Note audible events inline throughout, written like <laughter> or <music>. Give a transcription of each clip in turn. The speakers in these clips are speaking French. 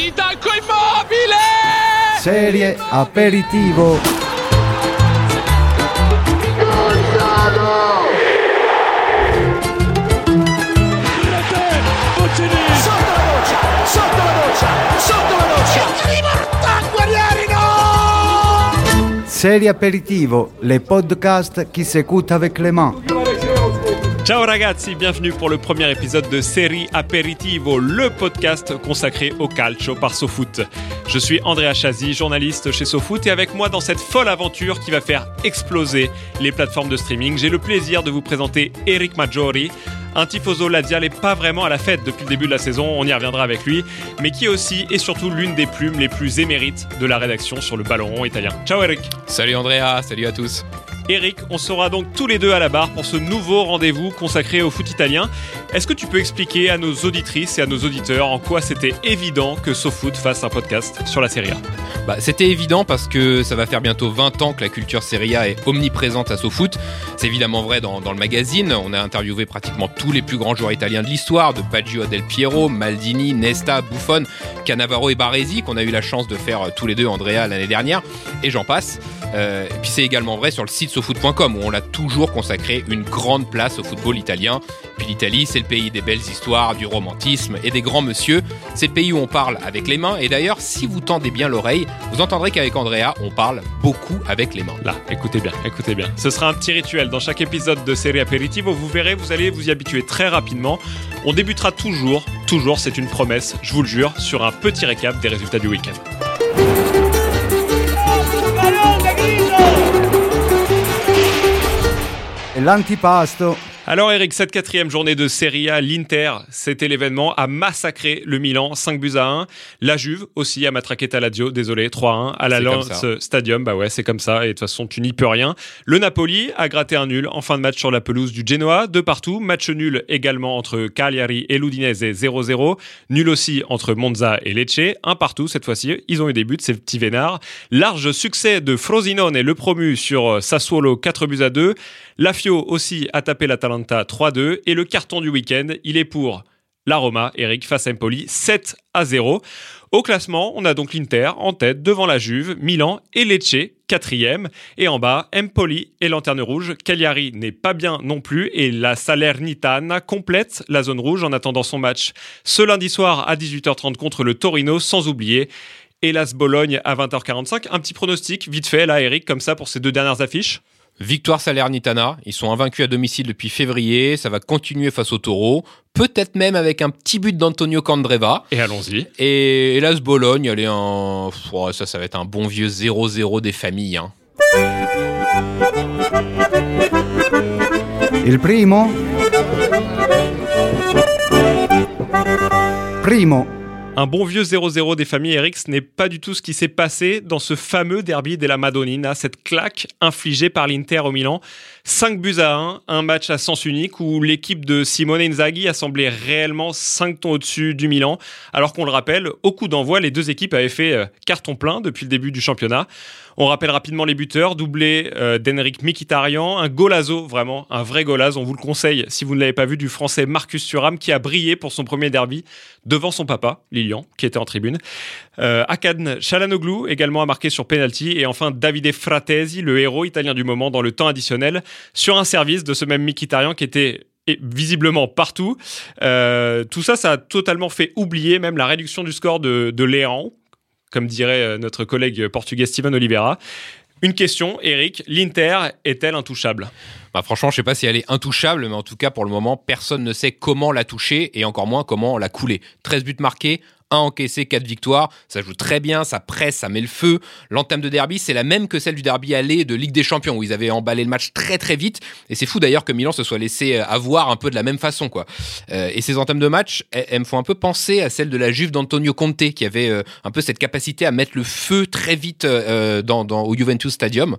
di Danco Immobile! Serie aperitivo. Sotto la doccia, sotto la doccia, sotto la doccia. Serie aperitivo, le podcast qui s'écoutent avec les mains. Ciao ragazzi, bienvenue pour le premier épisode de Série Aperitivo, le podcast consacré au calcio par SoFoot. Je suis Andrea Chazi, journaliste chez SoFoot et avec moi dans cette folle aventure qui va faire exploser les plateformes de streaming, j'ai le plaisir de vous présenter Eric Maggiori, un tifoso lazial et pas vraiment à la fête depuis le début de la saison, on y reviendra avec lui, mais qui aussi et surtout l'une des plumes les plus émérites de la rédaction sur le ballon rond italien. Ciao Eric Salut Andrea, salut à tous. Eric, on sera donc tous les deux à la barre pour ce nouveau rendez-vous consacré au foot italien. Est-ce que tu peux expliquer à nos auditrices et à nos auditeurs en quoi c'était évident que SoFoot fasse un podcast sur la Serie A? Bah, C'était évident parce que ça va faire bientôt 20 ans que la culture Serie A est omniprésente à SoFoot. C'est évidemment vrai dans, le magazine. On a interviewé pratiquement tous les plus grands joueurs italiens de l'histoire, de Baggio Del Piero, Maldini, Nesta, Buffon, Cannavaro et Baresi, qu'on a eu la chance de faire tous les deux, Andrea, l'année dernière, et j'en passe. Euh, et puis c'est également vrai sur le site sofoot.com où on a toujours consacré une grande place au football italien. Puis l'Italie, c'est le pays des belles histoires, du romantisme et des grands monsieur. C'est le pays où on parle avec les mains. Et d'ailleurs, si vous tendez bien l'oreille, vous entendrez qu'avec Andrea, on parle beaucoup avec les mains. Là, écoutez bien, écoutez bien. Ce sera un petit rituel dans chaque épisode de série Aperitivo. Vous verrez, vous allez vous y habituer très rapidement. On débutera toujours, toujours, c'est une promesse, je vous le jure, sur un petit récap des résultats du week-end. L'antipasto. Alors Eric, cette quatrième journée de Serie A, l'Inter, c'était l'événement, a massacré le Milan, 5 buts à 1. La Juve aussi a matraqué Taladio, désolé, 3-1 à la Lance Stadium. Bah ouais, c'est comme ça, et de toute façon, tu n'y peux rien. Le Napoli a gratté un nul en fin de match sur la pelouse du Genoa, de partout. Match nul également entre Cagliari et l'Udinese, 0-0. Nul aussi entre Monza et Lecce, un partout cette fois-ci. Ils ont eu des buts, ces petits vénards. Large succès de Frosinone, le promu sur Sassuolo, 4 buts à 2. La Fio aussi a tapé l'Atalanta 3-2 et le carton du week-end, il est pour la Roma, Eric face à Empoli, 7 à 0. Au classement, on a donc l'Inter en tête devant la Juve, Milan et Lecce, quatrième. Et en bas, Empoli et Lanterne Rouge. Cagliari n'est pas bien non plus et la Salernitana complète la zone rouge en attendant son match ce lundi soir à 18h30 contre le Torino, sans oublier Hélas Bologne à 20h45. Un petit pronostic vite fait là, Eric, comme ça pour ces deux dernières affiches? Victoire Salernitana, ils sont invaincus à domicile depuis février, ça va continuer face au Taureau, peut-être même avec un petit but d'Antonio Candreva. Et allons-y. Et hélas Bologne, allez, un... Oh, ça, ça va être un bon vieux 0-0 des familles. Hein. Il primo. Primo. Un bon vieux 0-0 des familles Eric, n'est pas du tout ce qui s'est passé dans ce fameux derby de la Madonnina, cette claque infligée par l'Inter au Milan. 5 buts à 1, un match à sens unique où l'équipe de Simone Inzaghi a semblé réellement 5 tons au-dessus du Milan, alors qu'on le rappelle, au coup d'envoi, les deux équipes avaient fait carton plein depuis le début du championnat. On rappelle rapidement les buteurs, doublé euh, d'Henrik Mkhitaryan, un golazo, vraiment, un vrai golaz, on vous le conseille si vous ne l'avez pas vu, du français Marcus Thuram qui a brillé pour son premier derby devant son papa, Lilian, qui était en tribune. Euh, Akan également a marqué sur penalty et enfin Davide Fratesi, le héros italien du moment dans le temps additionnel, sur un service de ce même Mkhitaryan qui était visiblement partout. Euh, tout ça, ça a totalement fait oublier même la réduction du score de, de Léon, comme dirait notre collègue portugais Steven Oliveira. Une question, Eric, l'Inter est-elle intouchable? Bah franchement, je sais pas si elle est intouchable, mais en tout cas, pour le moment, personne ne sait comment la toucher et encore moins comment la couler. 13 buts marqués, 1 encaissé, 4 victoires. Ça joue très bien, ça presse, ça met le feu. L'entame de derby, c'est la même que celle du derby aller de Ligue des Champions, où ils avaient emballé le match très très vite. Et c'est fou d'ailleurs que Milan se soit laissé avoir un peu de la même façon. quoi. Euh, et ces entames de match, elles, elles, me font un peu penser à celle de la Juve d'Antonio Conte, qui avait euh, un peu cette capacité à mettre le feu très vite euh, dans, dans, au Juventus Stadium.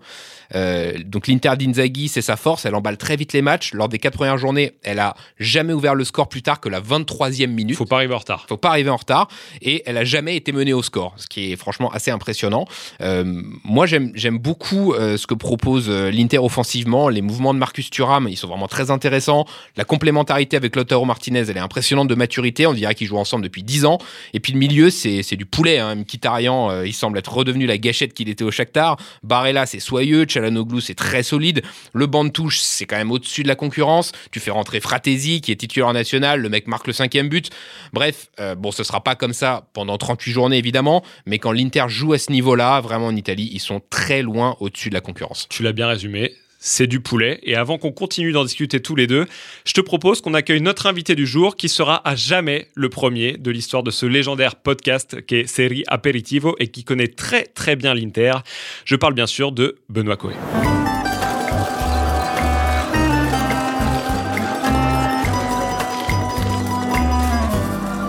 Euh, donc l'Inter d'Inzaghi, c'est sa force, elle emballe très vite les matchs. Lors des quatre premières journées, elle a jamais ouvert le score plus tard que la 23e minute. Faut pas arriver en retard. Faut pas arriver en retard. Et elle a jamais été menée au score, ce qui est franchement assez impressionnant. Euh, moi, j'aime beaucoup euh, ce que propose euh, l'Inter offensivement. Les mouvements de Marcus Thuram, ils sont vraiment très intéressants. La complémentarité avec Lautaro Martinez, elle est impressionnante de maturité. On dirait qu'ils jouent ensemble depuis 10 ans. Et puis le milieu, c'est du poulet. Hein. Mkhitaryan, il semble être redevenu la gâchette qu'il était au Shakhtar. Barella, c'est soyeux. Chalanoglu, c'est très solide. Le banc de touche, c'est quand même au-dessus de la concurrence. Tu fais rentrer Fratesi, qui est titulaire national. Le mec marque le cinquième but. Bref, bon, ce sera pas comme ça pendant 38 journées, évidemment. Mais quand l'Inter joue à ce niveau-là, vraiment en Italie, ils sont très loin au-dessus de la concurrence. Tu l'as bien résumé. C'est du poulet. Et avant qu'on continue d'en discuter tous les deux, je te propose qu'on accueille notre invité du jour qui sera à jamais le premier de l'histoire de ce légendaire podcast qui est Série Aperitivo et qui connaît très très bien l'Inter. Je parle bien sûr de Benoît Coé.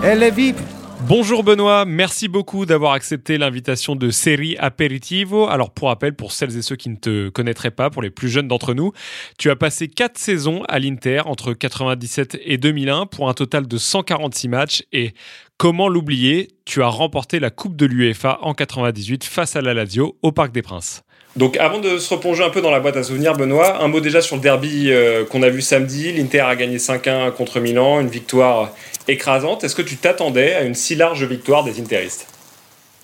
Elle est vive Bonjour Benoît, merci beaucoup d'avoir accepté l'invitation de Série Aperitivo. Alors pour rappel, pour celles et ceux qui ne te connaîtraient pas, pour les plus jeunes d'entre nous, tu as passé 4 saisons à l'Inter entre 97 et 2001 pour un total de 146 matchs et comment l'oublier, tu as remporté la Coupe de l'UEFA en 98 face à la Lazio au Parc des Princes. Donc avant de se replonger un peu dans la boîte à souvenirs, Benoît, un mot déjà sur le derby euh, qu'on a vu samedi. L'Inter a gagné 5-1 contre Milan, une victoire écrasante. Est-ce que tu t'attendais à une si large victoire des Interistes?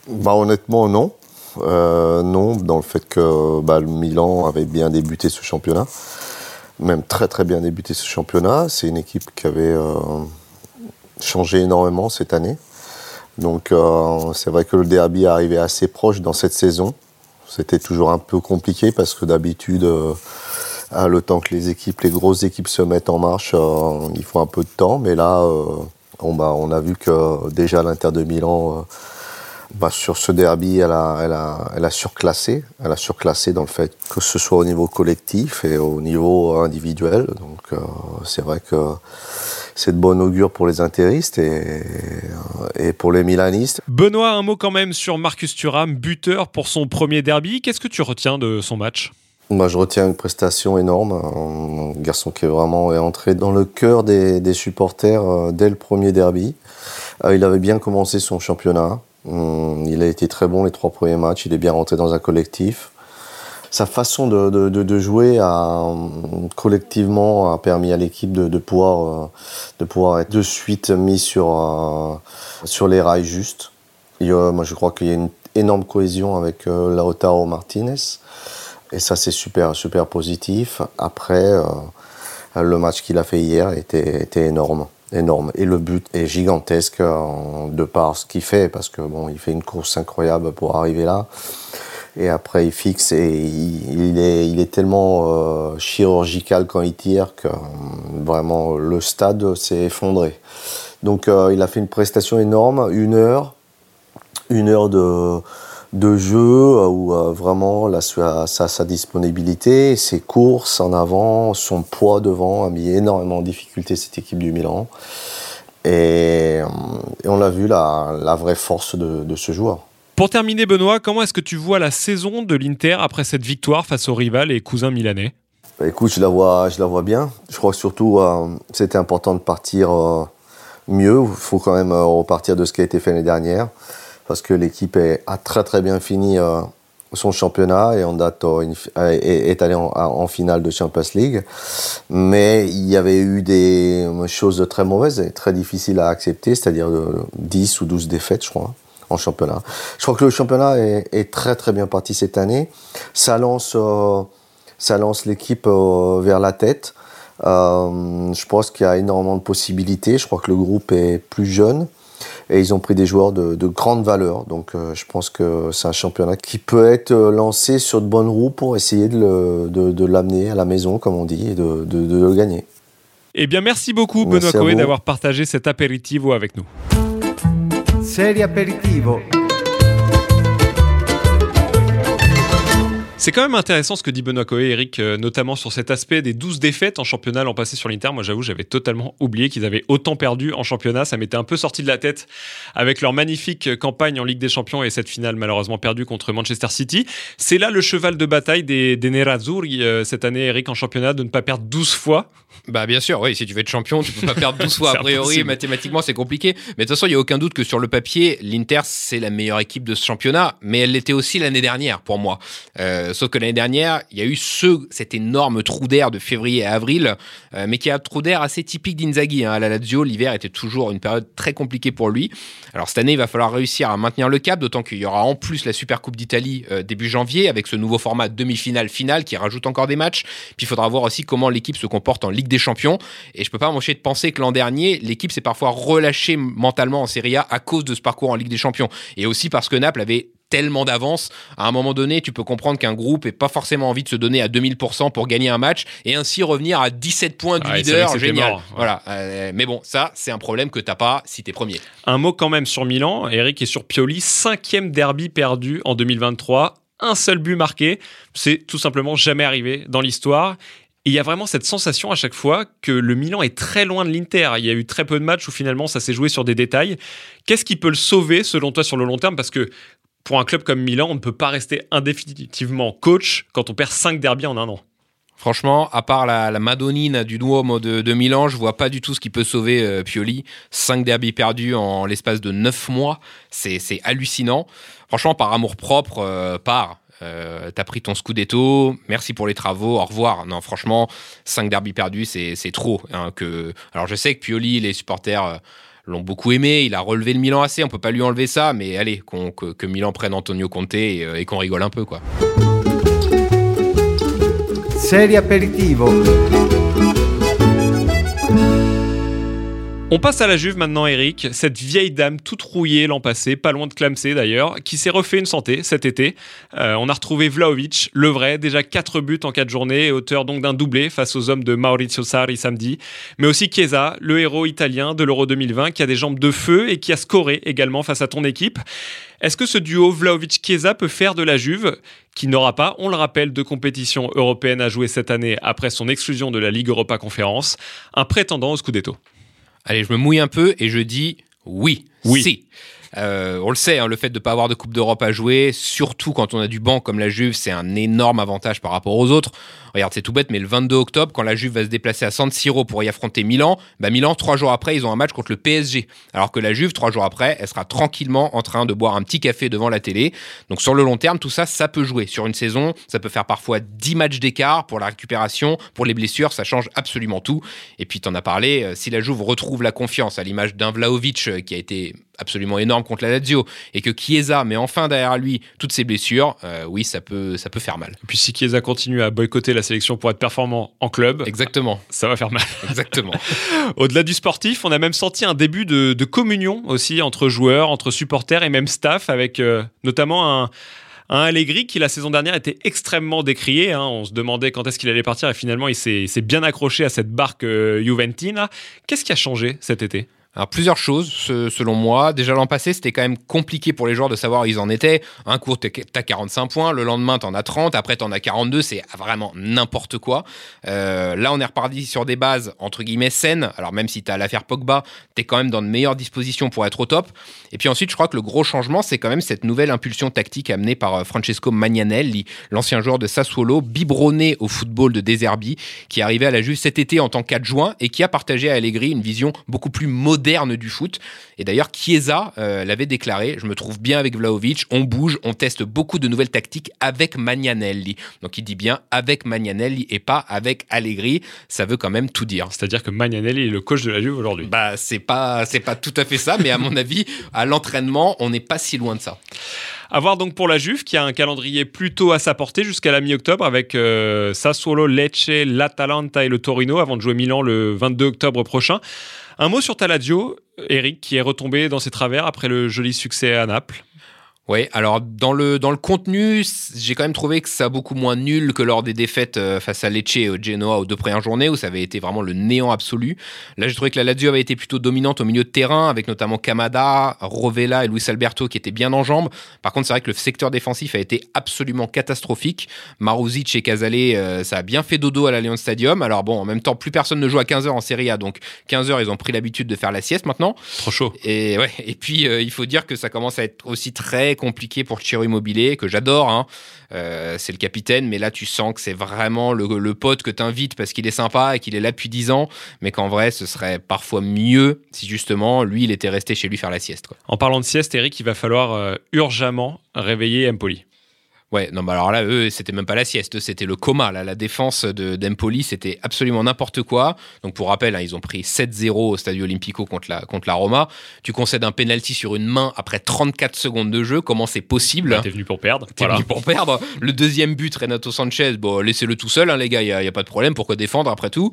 Bah, Honnêtement, non. Euh, non, dans le fait que bah, le Milan avait bien débuté ce championnat, même très très bien débuté ce championnat. C'est une équipe qui avait euh, changé énormément cette année. Donc c'est vrai que le derby est arrivé assez proche dans cette saison. C'était toujours un peu compliqué parce que d'habitude, euh, le temps que les équipes, les grosses équipes se mettent en marche, euh, il faut un peu de temps. Mais là, euh, bah, on, a vu que déjà l'Inter de Milan, bah, sur ce derby, elle a, surclassé. Elle a surclassé dans le fait que ce soit au niveau collectif et au niveau individuel. Donc c'est vrai que c'est de bon augure pour les intéristes et, et pour les milanistes. Benoît, un mot quand même sur Marcus Thuram, buteur pour son premier derby. Qu'est-ce que tu retiens de son match? Moi, je retiens une prestation énorme. Un garçon qui est vraiment entré dans le cœur des, supporters euh, dès le premier derby. Euh, il avait bien commencé son championnat. Hum, il a été très bon les trois premiers matchs. Il est bien rentré dans un collectif sa façon de, de, jouer a, collectivement a permis à l'équipe de, pouvoir, euh, de pouvoir être de suite mis sur, euh, sur les rails justes. moi, je crois qu'il y a une énorme cohésion avec euh, Lautaro Martinez. Et ça, c'est super, super positif. Après, le match qu'il a fait hier était, était énorme énorme. Et le but est gigantesque de par ce qu'il fait, parce que bon, fait une course incroyable pour arriver là. Et après, il fixe et il, est, tellement euh, chirurgical quand il tire que euh, vraiment le stade s'est effondré. Donc euh, il a fait une prestation énorme, une heure, une heure de, de jeu où vraiment là, sa, disponibilité, ses courses en avant, son poids devant a mis énormément en difficulté cette équipe du Milan. Et, on l'a vu, la, la vraie force de ce joueur. Pour terminer, Benoît, comment est-ce que tu vois la saison de l'Inter après cette victoire face au rival et cousin milanais? Bah, Écoute, je la, vois, je la vois bien. Je crois que surtout, euh, c'était important de partir euh, mieux. Il faut quand même euh, repartir de ce qui a été fait l'année dernière. Parce que l'équipe a très très bien fini son championnat et est, allé en, finale de Champions League. Mais il y avait eu des choses très mauvaises et très difficiles à accepter, c'est-à-dire 10 ou 12 défaites, je crois en championnat. Je crois que le championnat est, très très bien parti cette année. Ça lance, euh, ça lance l'équipe euh, vers la tête. Euh, je pense qu'il y a énormément de possibilités. Je crois que le groupe est plus jeune et ils ont pris des joueurs de, grande valeur. Donc je pense que c'est un championnat qui peut être lancé sur de bonnes roues pour essayer de, l'amener à la maison, comme on dit, et de, le gagner. Eh bien, merci beaucoup, Benoît Coé, d'avoir partagé cet apéritivo avec nous. Serie aperitivo. C'est quand même intéressant ce que dit Benoît Coé, Eric, euh, notamment sur cet aspect des 12 défaites en championnat l'an passé sur l'Inter. Moi, j'avoue, j'avais totalement oublié qu'ils avaient autant perdu en championnat. Ça m'était un peu sorti de la tête avec leur magnifique campagne en Ligue des Champions et cette finale malheureusement perdue contre Manchester City. C'est là le cheval de bataille des, des Nerazzurri euh, cette année, Eric, en championnat, de ne pas perdre 12 fois. Bah bien sûr, oui, si tu veux être champion, tu peux pas perdre 12 <laughs> fois. A priori, mathématiquement, c'est compliqué. Mais de toute façon, il y a aucun doute que sur le papier, l'Inter, c'est la meilleure équipe de ce championnat. Mais elle l'était aussi l'année dernière, pour moi. Euh, sauf que l'année dernière, il y a eu ce, cet énorme trou d'air de février à avril, euh, mais qui a un trou d'air assez typique d'Inzaghi. Hein. À la Lazio, l'hiver était toujours une période très compliquée pour lui. Alors cette année, il va falloir réussir à maintenir le cap, d'autant qu'il y aura en plus la Super Coupe d'Italie euh, début janvier, avec ce nouveau format demi-finale-finale qui rajoute encore des matchs. Puis il faudra voir aussi comment l'équipe se comporte en Ligue des Champions. Et je peux pas m'empêcher de penser que l'an dernier, l'équipe s'est parfois relâchée mentalement en Serie A à cause de ce parcours en Ligue des Champions. Et aussi parce que Naples avait tellement d'avance. À un moment donné, tu peux comprendre qu'un groupe n'ait pas forcément envie de se donner à 2000% pour gagner un match et ainsi revenir à 17 points du leader. Génial. Voilà. Euh, mais bon, ça, c'est un problème que t'as pas si tu es premier. Un mot quand même sur Milan. Eric est sur Pioli. Cinquième derby perdu en 2023. Un seul but marqué. C'est tout simplement jamais arrivé dans l'histoire il y a vraiment cette sensation à chaque fois que le Milan est très loin de l'Inter. Il y a eu très peu de matchs où finalement ça s'est joué sur des détails. Qu'est-ce qui peut le sauver selon toi sur le long terme? Parce que pour un club comme Milan, on ne peut pas rester indéfinitivement coach quand on perd 5 derbies en un an. Franchement, à part la, Madonnine du Duomo de, Milan, je vois pas du tout ce qui peut sauver euh, Pioli. 5 derbies perdus en l'espace de 9 mois, c'est hallucinant. Franchement, par amour propre, euh, par euh, t'as pris ton scudetto, merci pour les travaux, au revoir. Non, franchement, 5 derbies perdus, c'est trop. Hein. Alors je sais que Pioli, les supporters euh, l'ont beaucoup aimé, il a relevé le Milan assez, on peut pas lui enlever ça, mais allez, que, Milan prenne Antonio Conte et, euh, et qu'on rigole un peu, quoi. Aperitivo. On passe à la Juve maintenant, Eric. Cette vieille dame toute rouillée l'an passé, pas loin de clamser d'ailleurs, qui s'est refait une santé cet été. Euh, on a retrouvé Vlaovic, le vrai, déjà 4 buts en 4 journées, auteur donc d'un doublé face aux hommes de Maurizio Sarri samedi. Mais aussi Chiesa, le héros italien de l'Euro 2020, qui a des jambes de feu et qui a scoré également face à ton équipe. Est-ce que ce duo Vlaovic-Chiesa peut faire de la Juve, qui n'aura pas, on le rappelle, de compétition européenne à jouer cette année après son exclusion de la Ligue Europa Conférence, un prétendant au Scudetto? Allez, je me mouille un peu et je dis oui. Oui. Si. Euh, on le sait, hein, le fait de ne pas avoir de Coupe d'Europe à jouer, surtout quand on a du banc comme la Juve, c'est un énorme avantage par rapport aux autres. Regarde, c'est tout bête, mais le 22 octobre, quand la Juve va se déplacer à San Siro pour y affronter Milan, bah Milan, trois jours après, ils ont un match contre le PSG. Alors que la Juve, trois jours après, elle sera tranquillement en train de boire un petit café devant la télé. Donc sur le long terme, tout ça, ça peut jouer. Sur une saison, ça peut faire parfois 10 matchs d'écart pour la récupération, pour les blessures, ça change absolument tout. Et puis, tu en as parlé, euh, si la Juve retrouve la confiance à l'image d'un Vlaovic euh, qui a été absolument énorme contre la Lazio et que Chiesa met enfin derrière lui toutes ses blessures, euh, oui, ça peut, ça peut faire mal. Et puis si Chiesa continue à boycotter la sélection pour être performant en club, exactement, ça va faire mal. <laughs> Exactement. <laughs> Au-delà du sportif, on a même senti un début de, communion aussi entre joueurs, entre supporters et même staff, avec euh, notamment un un Allegri qui la saison dernière était extrêmement décrié. Hein. On se demandait quand est-ce qu'il allait partir et finalement il s'est bien accroché à cette barque euh, Juventina. Qu'est-ce qui a changé cet été? Alors plusieurs choses selon moi. Déjà l'an passé, c'était quand même compliqué pour les joueurs de savoir où ils en étaient. Un cours, t'as 45 points, le lendemain t'en as 30, après t'en as 42, c'est vraiment n'importe quoi. Euh, là, on est reparti sur des bases entre guillemets saines. Alors même si t'as l'affaire Pogba, t'es quand même dans de meilleures dispositions pour être au top. Et puis ensuite, je crois que le gros changement, c'est quand même cette nouvelle impulsion tactique amenée par euh, Francesco Magnanelli, l'ancien joueur de Sassuolo, biberonné au football de Deserbi, qui est arrivé à la Juve cet été en tant qu'adjoint et qui a partagé à Allegri une vision beaucoup plus moderne du foot. Et d'ailleurs, Chiesa euh, l'avait déclaré Je me trouve bien avec Vlaovic, on bouge, on teste beaucoup de nouvelles tactiques avec Magnanelli. Donc il dit bien avec Magnanelli et pas avec Allegri. Ça veut quand même tout dire. C'est-à-dire que Magnanelli est le coach de la Juve aujourd'hui. Bah, c'est pas, c'est pas tout à fait ça, mais à mon avis, à l'entraînement, on n'est pas si loin de ça. A voir donc pour la Juve qui a un calendrier plutôt à sa portée jusqu'à la mi-octobre avec euh, Sassuolo, Lecce, l'Atalanta et le Torino avant de jouer Milan le 22 octobre prochain. Un mot sur Taladio, Eric, qui est retombé dans ses travers après le joli succès à Naples. Oui, alors dans le, dans le contenu, j'ai quand même trouvé que ça a beaucoup moins nul que lors des défaites euh, face à Lecce et au Genoa aux deux premières journées où ça avait été vraiment le néant absolu. Là, j'ai trouvé que la Lazio avait été plutôt dominante au milieu de terrain avec notamment Kamada, Rovella et Luis Alberto qui étaient bien en jambes. Par contre, c'est vrai que le secteur défensif a été absolument catastrophique. Maruzic et Casale, euh, ça a bien fait dodo à l'Allianz Stadium. Alors bon, en même temps, plus personne ne joue à 15h en Serie A, donc 15h, ils ont pris l'habitude de faire la sieste maintenant. Trop chaud. Et ouais, et puis euh, il faut dire que ça commence à être aussi très compliqué pour Chiro Immobilier, que j'adore. Hein. Euh, c'est le capitaine, mais là, tu sens que c'est vraiment le, pote que tu invites parce qu'il est sympa et qu'il est là depuis 10 ans, mais qu'en vrai, ce serait parfois mieux si justement, lui, il était resté chez lui faire la sieste. En parlant de sieste, Eric, il va falloir euh, urgemment réveiller Empoli. Ouais, non, bah alors là, eux, c'était même pas la sieste, c'était le coma. Là, la défense de d'Empoli, c'était absolument n'importe quoi. Donc, pour rappel, hein, ils ont pris 7-0 au Stadio Olimpico contre la, contre la Roma. Tu concèdes un penalty sur une main après 34 secondes de jeu. Comment c'est possible? Bah, T'es venu pour perdre. T'es venu pour perdre. Le deuxième but, Renato Sanchez, bon, laissez-le tout seul, hein, les gars, il n'y a, pas de problème. Pourquoi défendre après tout?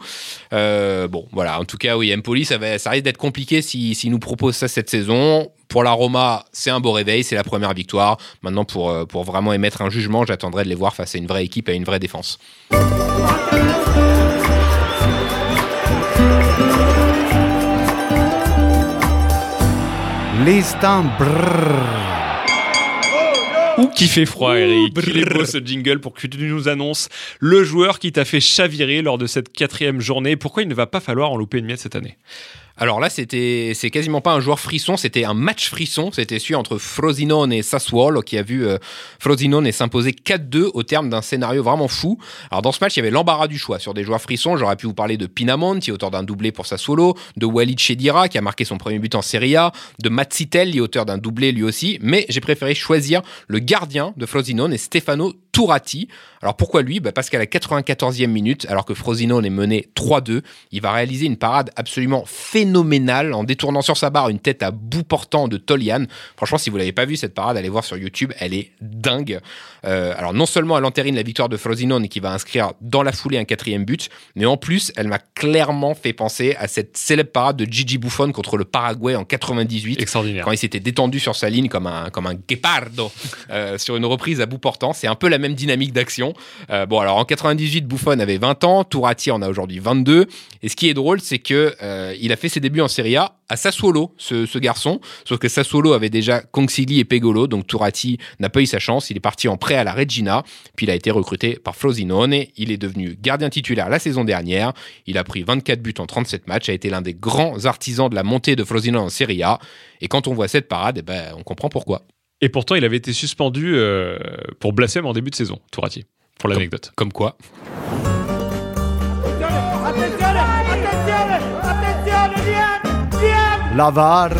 Euh, Bon, voilà. En tout cas, oui, Empoli, ça, va, ça risque d'être compliqué s'ils si, nous proposent ça cette saison. Pour la Roma, c'est un beau réveil, c'est la première victoire. Maintenant, pour, euh, pour vraiment émettre un jugement, j'attendrai de les voir face à une vraie équipe et à une vraie défense. L'instant Ou qui fait froid, Eric. Il est beau ce jingle pour que tu nous annonces le joueur qui t'a fait chavirer lors de cette quatrième journée. Pourquoi il ne va pas falloir en louper une miette cette année? Alors là, c'était, c'est quasiment pas un joueur frisson, c'était un match frisson. C'était celui entre Frosinone et Sassuolo qui a vu euh, Frosinone s'imposer 4-2 au terme d'un scénario vraiment fou. Alors dans ce match, il y avait l'embarras du choix sur des joueurs frissons. J'aurais pu vous parler de Pinamonti, auteur d'un doublé pour Sassuolo, de Walid Chedira qui a marqué son premier but en Serie A, de Matsitel, auteur d'un doublé lui aussi. Mais j'ai préféré choisir le gardien de Frosinone et Stefano Tourati. Alors pourquoi lui? Bah Parce qu'à la 94e minute, alors que Frosinone est mené 3-2, il va réaliser une parade absolument phénoménale en détournant sur sa barre une tête à bout portant de Tolian. Franchement, si vous l'avez pas vu cette parade, allez voir sur YouTube, elle est dingue. Euh, alors non seulement elle entérine la victoire de Frosinone qui va inscrire dans la foulée un quatrième but, mais en plus elle m'a clairement fait penser à cette célèbre parade de Gigi Buffon contre le Paraguay en 98. Extraordinaire. Quand il s'était détendu sur sa ligne comme un, comme un guepardo euh, sur une reprise à bout portant. C'est un peu la même dynamique d'action. Euh, bon, alors en 98, Buffon avait 20 ans, Tourati en a aujourd'hui 22. Et ce qui est drôle, c'est que euh, il a fait ses débuts en Serie A à Sassuolo, ce, ce, garçon. Sauf que Sassuolo avait déjà Consigli et Pegolo, donc Tourati n'a pas eu sa chance. Il est parti en prêt à la Regina, puis il a été recruté par Frosinone. Il est devenu gardien titulaire la saison dernière. Il a pris 24 buts en 37 matchs, a été l'un des grands artisans de la montée de Frosinone en Serie A. Et quand on voit cette parade, eh ben, on comprend pourquoi. Et pourtant, il avait été suspendu euh, pour blasphème en début de saison, Tourati, pour l'anecdote. Comme, quoi Lavar.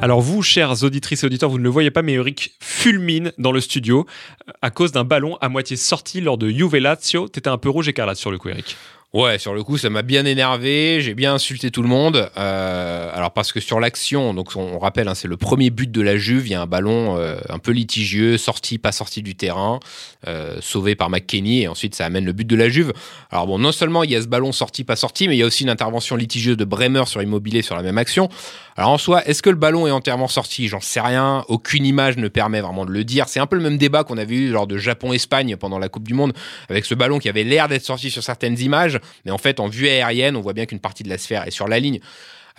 Alors vous, chers auditrices et auditeurs, vous ne le voyez pas, mais Eric fulmine dans le studio euh, à cause d'un ballon à moitié sorti lors de Juve Lazio. T'étais un peu rouge écarlate sur le coup, Eric. Ouais, sur le coup, ça m'a bien énervé. J'ai bien insulté tout le monde. Euh, alors parce que sur l'action, on, rappelle, hein, c'est le premier but de la Juve. Il y a un ballon euh, un peu litigieux, sorti, pas sorti du terrain, euh, sauvé par McKenny, et ensuite ça amène le but de la Juve. Alors bon, non seulement il y a ce ballon sorti, pas sorti, mais il y a aussi une intervention litigieuse de Bremer sur Immobilier sur la même action. Alors en soi, est-ce que le ballon est entièrement sorti? J'en sais rien. Aucune image ne permet vraiment de le dire. C'est un peu le même débat qu'on avait eu lors de Japon-Espagne pendant la Coupe du Monde, avec ce ballon qui avait l'air d'être sorti sur certaines images mais en fait, en vue aérienne, on voit bien qu'une partie de la sphère est sur la ligne.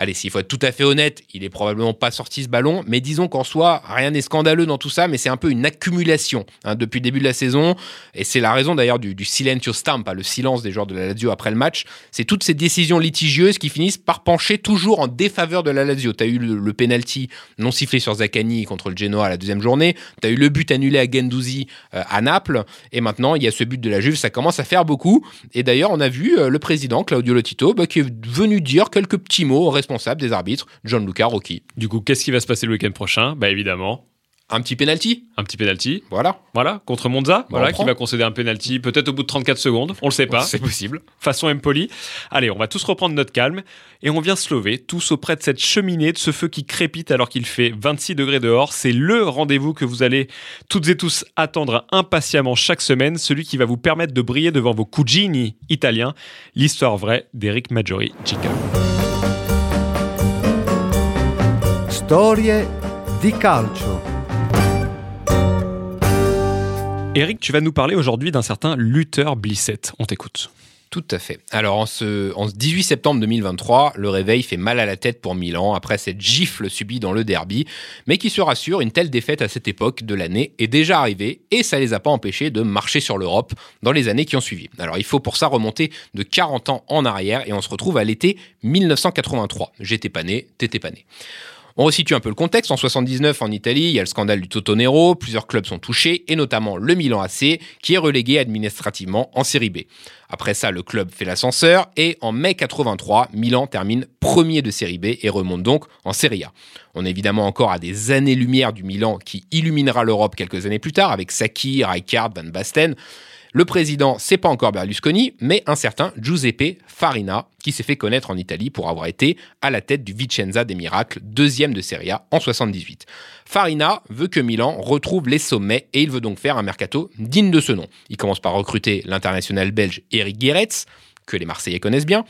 Allez, s'il faut être tout à fait honnête, il est probablement pas sorti ce ballon, mais disons qu'en soi, rien n'est scandaleux dans tout ça, mais c'est un peu une accumulation hein, depuis le début de la saison, et c'est la raison d'ailleurs du, du silentio stampa, le silence des joueurs de la Lazio après le match. C'est toutes ces décisions litigieuses qui finissent par pencher toujours en défaveur de la Lazio. Tu as eu le, penalty non sifflé sur Zaccani contre le Genoa à la deuxième journée, tu as eu le but annulé à Gendouzi euh, à Naples, et maintenant il y a ce but de la Juve, ça commence à faire beaucoup. Et d'ailleurs, on a vu euh, le président Claudio Lotito bah, qui est venu dire quelques petits mots responsable des arbitres, John Luca Rocchi. Du coup, qu'est-ce qui va se passer le week-end prochain? Bah évidemment, Un petit penalty. Un petit penalty. Voilà. Voilà, contre Monza, Bah, voilà, qui va concéder un penalty peut-être au bout de 34 secondes, on le sait pas. C'est possible. façon Empoli. Allez, on va tous reprendre notre calme et on vient se lever, tous auprès de cette cheminée, de ce feu qui crépite alors qu'il fait 26 degrés dehors. C'est le rendez-vous que vous allez toutes et tous attendre impatiemment chaque semaine, celui qui va vous permettre de briller devant vos cugini italiens. L'histoire vraie d'Eric Maggiori Chica. Storie di calcio. Eric, tu vas nous parler aujourd'hui d'un certain Luther Blissett. On t'écoute. Tout à fait. Alors, en ce, en ce 18 septembre 2023, le réveil fait mal à la tête pour Milan après cette gifle subie dans le derby, mais qui se rassure, une telle défaite à cette époque de l'année est déjà arrivée et ça les a pas empêchés de marcher sur l'Europe dans les années qui ont suivi. Alors, il faut pour ça remonter de 40 ans en arrière et on se retrouve à l'été 1983. J'étais pas né, t'étais pas né. On resitue un peu le contexte. En 79, en Italie, il y a le scandale du Totonero, plusieurs clubs sont touchés, et notamment le Milan AC, qui est relégué administrativement en Série B. Après ça, le club fait l'ascenseur, et en mai 83, Milan termine premier de Série B et remonte donc en Serie A. On est évidemment encore à des années-lumière du Milan qui illuminera l'Europe quelques années plus tard, avec Sacchi, Rijkaard, Van Basten. Le président, c'est pas encore Berlusconi, mais un certain Giuseppe Farina, qui s'est fait connaître en Italie pour avoir été à la tête du Vicenza des Miracles, deuxième de Serie A en 78. Farina veut que Milan retrouve les sommets et il veut donc faire un mercato digne de ce nom. Il commence par recruter l'international belge Eric Guéretz, que les Marseillais connaissent bien,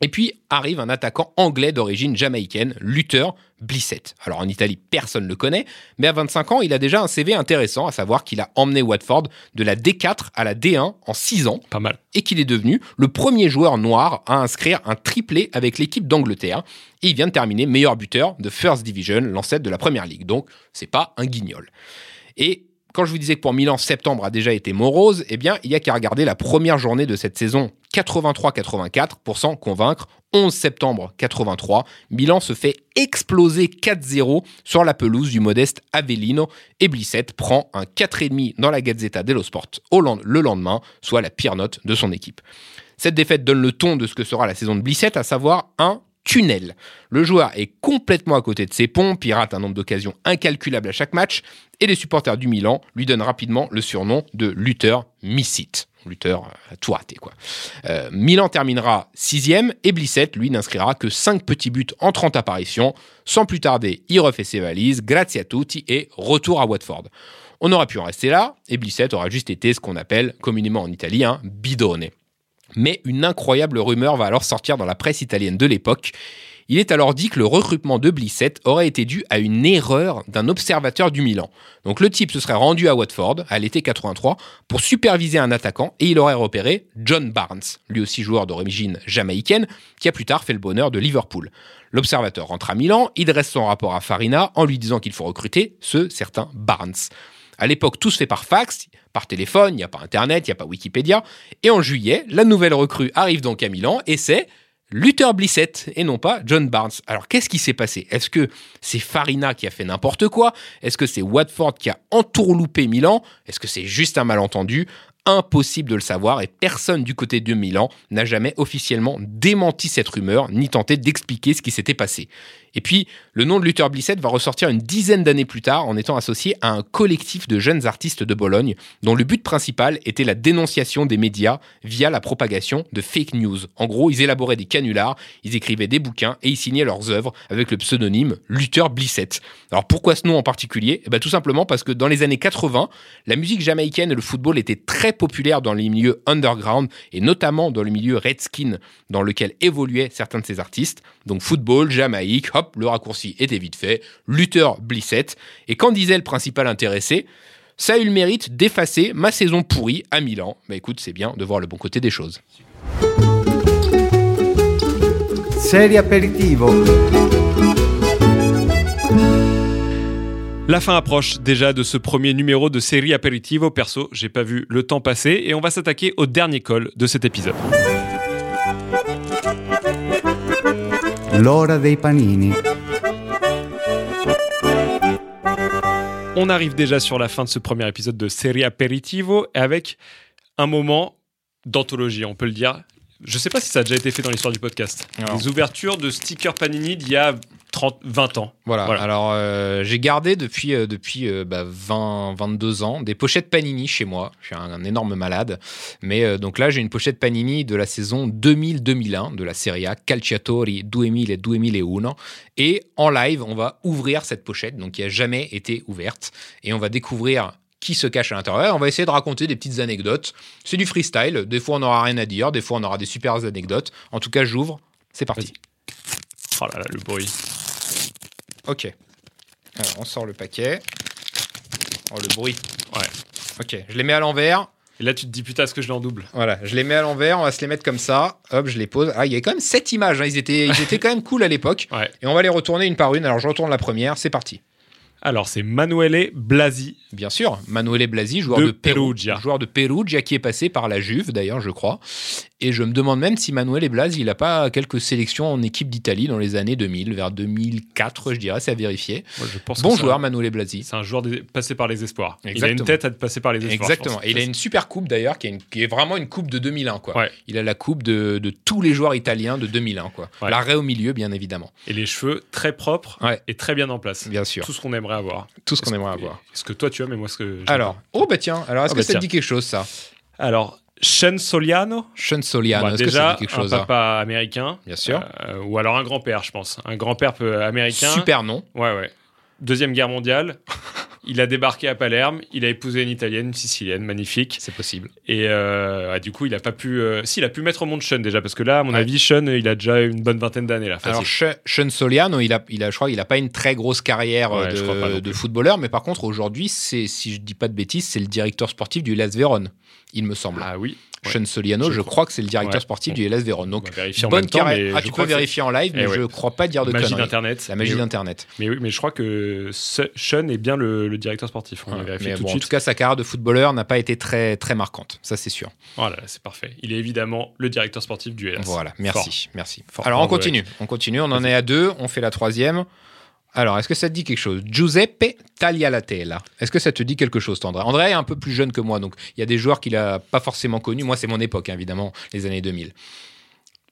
et puis arrive un attaquant anglais d'origine jamaïcaine, Luther Blissett. Alors en Italie, personne ne le connaît, mais à 25 ans, il a déjà un CV intéressant, à savoir qu'il a emmené Watford de la D4 à la D1 en 6 ans, Pas mal. et qu'il est devenu le premier joueur noir à inscrire un triplé avec l'équipe d'Angleterre. Et il vient de terminer meilleur buteur de First Division, l'ancêtre de la Première Ligue. Donc, c'est pas un guignol. Et quand je vous disais que pour Milan, septembre a déjà été morose, eh bien, il y a qu'à regarder la première journée de cette saison 83-84 pour s'en convaincre. 11 septembre 83, Milan se fait exploser 4-0 sur la pelouse du modeste Avellino et Blissett prend un 4,5 dans la Gazzetta dello Sport le lendemain, soit la pire note de son équipe. Cette défaite donne le ton de ce que sera la saison de Blissett, à savoir un tunnel. Le joueur est complètement à côté de ses ponts, pirate un nombre d'occasions incalculable à chaque match, et les supporters du Milan lui donnent rapidement le surnom de Luther Missit. Luther euh, a tout raté, quoi. Euh, Milan terminera sixième, et Blissett, lui, n'inscrira que 5 petits buts en 30 apparitions. Sans plus tarder, il refait ses valises, grazie a tutti, et retour à Watford. On aurait pu en rester là, et Blissett aura juste été ce qu'on appelle communément en Italie un bidone. Mais une incroyable rumeur va alors sortir dans la presse italienne de l'époque. Il est alors dit que le recrutement de Blissett aurait été dû à une erreur d'un observateur du Milan. Donc le type se serait rendu à Watford à l'été 83 pour superviser un attaquant et il aurait repéré John Barnes, lui aussi joueur d'origine jamaïcaine, qui a plus tard fait le bonheur de Liverpool. L'observateur rentre à Milan, il dresse son rapport à Farina en lui disant qu'il faut recruter ce certain Barnes. À l'époque, tout se fait par fax, par téléphone, il n'y a pas Internet, il n'y a pas Wikipédia. Et en juillet, la nouvelle recrue arrive donc à Milan et c'est Luther Blissett et non pas John Barnes. Alors qu'est-ce qui s'est passé? Est-ce que c'est Farina qui a fait n'importe quoi? Est-ce que c'est Watford qui a entourloupé Milan? Est-ce que c'est juste un malentendu? Impossible de le savoir et personne du côté de Milan n'a jamais officiellement démenti cette rumeur ni tenté d'expliquer ce qui s'était passé. Et puis, le nom de Luther Blissett va ressortir une dizaine d'années plus tard en étant associé à un collectif de jeunes artistes de Bologne dont le but principal était la dénonciation des médias via la propagation de fake news. En gros, ils élaboraient des canulars, ils écrivaient des bouquins et ils signaient leurs œuvres avec le pseudonyme Luther Blissett. Alors pourquoi ce nom en particulier? Eh ben, Tout simplement parce que dans les années 80, la musique jamaïcaine et le football étaient très populaires dans les milieux underground et notamment dans le milieu Redskin dans lequel évoluaient certains de ces artistes. Donc football, Jamaïque, hop, le raccourci était vite fait, Luther Blissett. Et quand disait le principal intéressé, ça a eu le mérite d'effacer ma saison pourrie à Milan. Bah écoute, c'est bien de voir le bon côté des choses. Aperitivo. La fin approche déjà de ce premier numéro de série Aperitivo. Perso, j'ai pas vu le temps passer et on va s'attaquer au dernier call de cet épisode. L'ora dei panini. On arrive déjà sur la fin de ce premier épisode de série Aperitivo avec un moment d'anthologie, on peut le dire. Je sais pas si ça a déjà été fait dans l'histoire du podcast. Les ouvertures de stickers Panini d'il y a 30, 20 ans. Voilà. Voilà. Alors, euh, j'ai gardé depuis, euh, depuis euh, bah, 20, 22 ans des pochettes Panini chez moi. Je suis un, un énorme malade. Mais euh, donc là, j'ai une pochette Panini de la saison 2000-2001 de la Serie A, Calciatori 2000 et 2001. Et en live, on va ouvrir cette pochette, donc qui a jamais été ouverte. Et on va découvrir qui se cache à l'intérieur. On va essayer de raconter des petites anecdotes. C'est du freestyle. Des fois, on n'aura rien à dire. Des fois, on aura des super anecdotes. En tout cas, j'ouvre. C'est parti. Oh là là, le bruit. Ok. Alors, on sort le paquet. Oh, le bruit. Ouais. Ok, je les mets à l'envers. Et là, tu te dis, putain, est-ce que je l'ai en double Voilà, je les mets à l'envers. On va se les mettre comme ça. Hop, je les pose. Ah, il y a quand même sept images. hein. Ils, étaient, ils étaient quand même cool à l'époque. Ouais. Et on va les retourner une par une. Alors, je retourne la première. C'est parti. Alors, c'est Manuele Blasi. Bien sûr, Manuele Blasi, joueur De de, Peru- Perugia. joueur de Perugia qui est passé par la Juve d'ailleurs, je crois. Et je me demande même si Manuele Blasi, il n'a pas quelques sélections en équipe d'Italie dans les années 2000, vers 2004, je dirais, c'est à vérifier. Moi, je pense Bon joueur, un- Manuele Blasi. C'est un joueur passé par les espoirs. Il a une tête à passer par les espoirs. Exactement. Et il a une super coupe d'ailleurs, qui, est une- qui est vraiment une coupe de 2001. Quoi. Ouais. Il a la coupe de, de tous les joueurs italiens de 2001. Quoi. Ouais. L'arrêt au milieu, bien évidemment. Et les cheveux très propres Ouais. et très bien en place. Bien sûr. Tout ce qu'on aimerait avoir. Tout ce qu'on Est-ce aimerait avoir. Ce que toi tu as, mais moi ce que. Alors, oh bah tiens, alors est-ce Ah que bah ça te dit quelque chose ça? Alors, Sean Soliano? Sean Soliano, Bah, est-ce que ça dit quelque un chose ça papa américain. Bien sûr. Euh, ou alors un grand-père, je pense. Un grand-père peu américain. Super nom. Ouais, ouais. Deuxième guerre mondiale. Il a débarqué à Palerme. Il a épousé une italienne, une sicilienne, magnifique. C'est possible. Et euh, ouais, du coup, il a pas pu. euh, Si, il a pu mettre au monde Sean déjà, parce que là, à mon Ouais. avis, Sean, il a déjà une bonne vingtaine d'années là. Alors, Sean Soliano, il a, il a, je crois qu'il n'a pas une très grosse carrière euh, Ouais, de, footballeur, mais par contre, aujourd'hui, c'est, si je dis pas de bêtises, c'est le directeur sportif du Hellas Vérone, il me semble. ah oui. Ouais. Sean Soliano, Je je, crois. que c'est le directeur Ouais. sportif du Hellas Vérone. On Donc, bonne carrière. Ah, tu peux vérifier en live, Eh mais ouais. je crois pas dire de Magie d'internet. La magie d'internet. Mais oui, mais je crois que Se- Sean est bien le, le directeur sportif. On va Ouais, vérifier mais tout bon, de en tout cas, sa carrière de footballeur n'a pas été très très marquante, ça c'est sûr. Oh là là, c'est parfait. Il est évidemment le directeur sportif du Hellas. Voilà, merci, merci. Fort. Alors on continue, on continue, on en est à deux, on fait la troisième. Alors, est-ce que ça te dit quelque chose? Giuseppe Taglialatella. Est-ce que ça te dit quelque chose, André? André est un peu plus jeune que moi, donc il y a des joueurs qu'il a pas forcément connus. Moi, c'est mon époque, évidemment, les années 2000.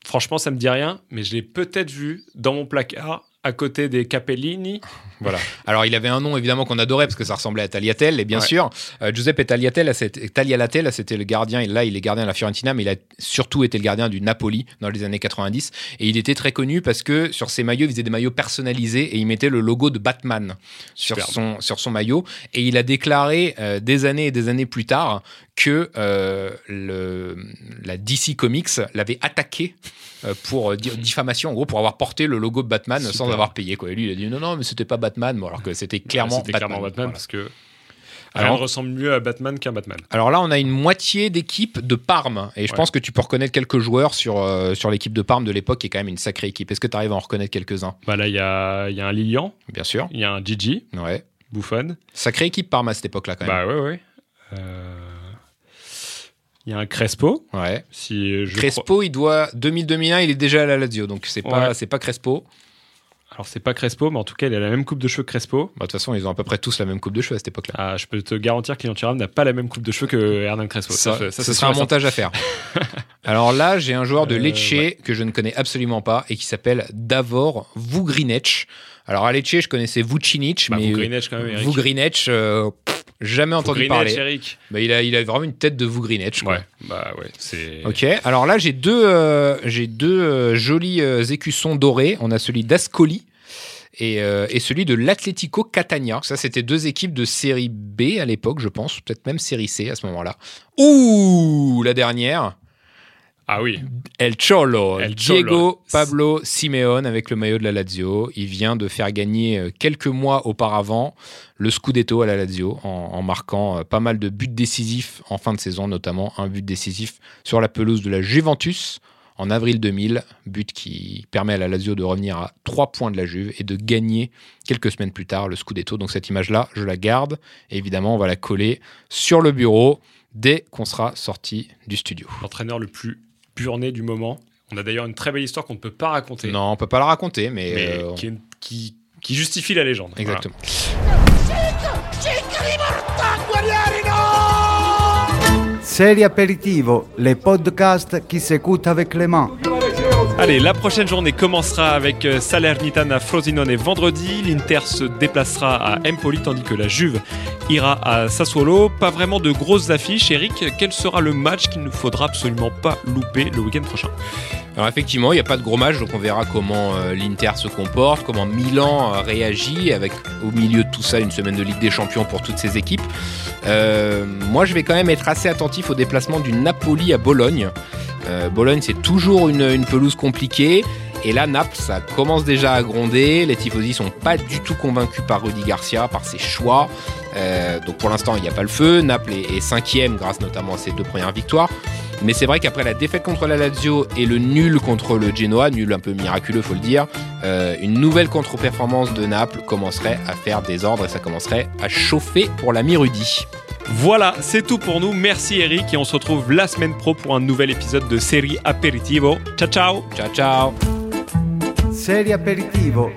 Franchement, ça me dit rien, mais je l'ai peut-être vu dans mon placard à côté des Capellini. Voilà. <laughs> Alors, il avait un nom évidemment qu'on adorait parce que ça ressemblait à Tagliatelle, et bien Ouais. sûr, euh, Giuseppe Tagliatelle, c'était- le gardien, et là, il est gardien de la Fiorentina, mais il a surtout été le gardien du Napoli dans les années 90. Et il était très connu parce que sur ses maillots, il faisait des maillots personnalisés et il mettait le logo de Batman sur son, sur son maillot. Et il a déclaré euh, des années et des années plus tard que euh, le, la DC Comics l'avait attaqué euh, pour euh, di- diffamation, en gros, pour avoir porté le logo de Batman sans avoir payé. Quoi. Et lui, il a dit non, non, mais c'était pas Batman, bon, alors que c'était clairement C'était Batman. clairement Batman Voilà. parce que Alors- ne ressemble mieux à Batman qu'un Batman. Alors là, on a une moitié d'équipe de Parme. Et je Ouais. pense que tu peux reconnaître quelques joueurs sur, euh, sur l'équipe de Parme de l'époque, qui est quand même une sacrée équipe. Est-ce que tu arrives à en reconnaître quelques-uns? Bah là, il y a, y a un Lilian, Bien sûr. il y a un Gigi, Ouais. Buffon. Sacrée équipe Parme à cette époque-là, quand même. Bah ouais, ouais. Euh, Il y a un Crespo. ouais. Si je crois- Crespo, il doit 2000-2001, il est déjà à la Lazio, donc c'est pas, Ouais. c'est pas Crespo. Alors c'est pas Crespo, mais en tout cas, il a la même coupe de cheveux que Crespo. Bah, De toute façon, ils ont à peu près tous la même coupe de cheveux à cette époque-là. Ah, je peux te garantir qu'Ilian Thuram n'a pas la même coupe de cheveux que Hernan Crespo. Ça, ce c'est sera un montage à faire. <laughs> Alors là, j'ai un joueur de Euh, Lecce ouais. que je ne connais absolument pas et qui s'appelle Davor Vugrinec. Alors à Lecce, je connaissais Vucinic, Bah, mais Vugrinec, quand même, Eric. Vugrinec, euh, pff, jamais entendu parler. Bah, il, a, il a vraiment une tête de Vugrinec. quoi. Ouais, bah ouais, c'est. Ok, alors là j'ai deux, euh, j'ai deux euh, jolis euh, écussons dorés. On a celui d'Ascoli et, et celui de l'Atlético Catania. Ça, c'était deux équipes de série B à l'époque, je pense, peut-être même série C à ce moment-là. Ouh, la dernière, Ah oui, El Cholo, El Cholo. Diego Pablo Simeone avec le maillot de la Lazio. Il vient de faire gagner euh, quelques mois auparavant le Scudetto à la Lazio en, en marquant euh, pas mal de buts décisifs en fin de saison, notamment un but décisif sur la pelouse de la Juventus en avril 2000, but qui permet à la Lazio de revenir à 3 points de la Juve et de gagner quelques semaines plus tard le Scudetto. Donc cette image-là, je la garde. Et évidemment, on va la coller sur le bureau dès qu'on sera sorti du studio. l'entraîneur le plus burné du moment. On a d'ailleurs une très belle histoire qu'on ne peut pas raconter, Non, on peut pas la raconter, mais, mais euh, qui, qui- qui justifie la légende. Voilà. exactement. Serie Aperitivo, les podcasts qui s'écoutent avec les mains. Allez, la prochaine journée commencera avec euh, Salernitana Frosinone vendredi. L'Inter se déplacera à Empoli tandis que la Juve ira à Sassuolo. Pas vraiment de grosses affiches. Eric, quel sera le match qu'il ne faudra absolument pas louper le week-end prochain? Alors effectivement, il n'y a pas de gros match, donc on verra comment euh, l'Inter se comporte, comment Milan euh, réagit, avec au milieu de tout ça une semaine de Ligue des Champions pour toutes ces équipes. moi, je vais quand même être assez attentif au déplacement du Napoli à Bologne. Euh, Bologne, c'est toujours une, pelouse compliquée. Et là, Naples, ça commence déjà à gronder. Les Tifosi sont pas du tout convaincus par Rudy Garcia, par ses choix. Euh, donc pour l'instant, il n'y a pas le feu. Naples est, cinquième grâce notamment à ses deux premières victoires. Mais c'est vrai qu'après la défaite contre la Lazio et le nul contre le Genoa, nul un peu miraculeux, faut le dire, euh, une nouvelle contre-performance de Naples commencerait à faire des ordres et ça commencerait à chauffer pour l'ami Rudy. Voilà, c'est tout pour nous. Merci Eric et on se retrouve la semaine pro pour un nouvel épisode de Série Aperitivo. Ciao ciao. Ciao ciao. Série Aperitivo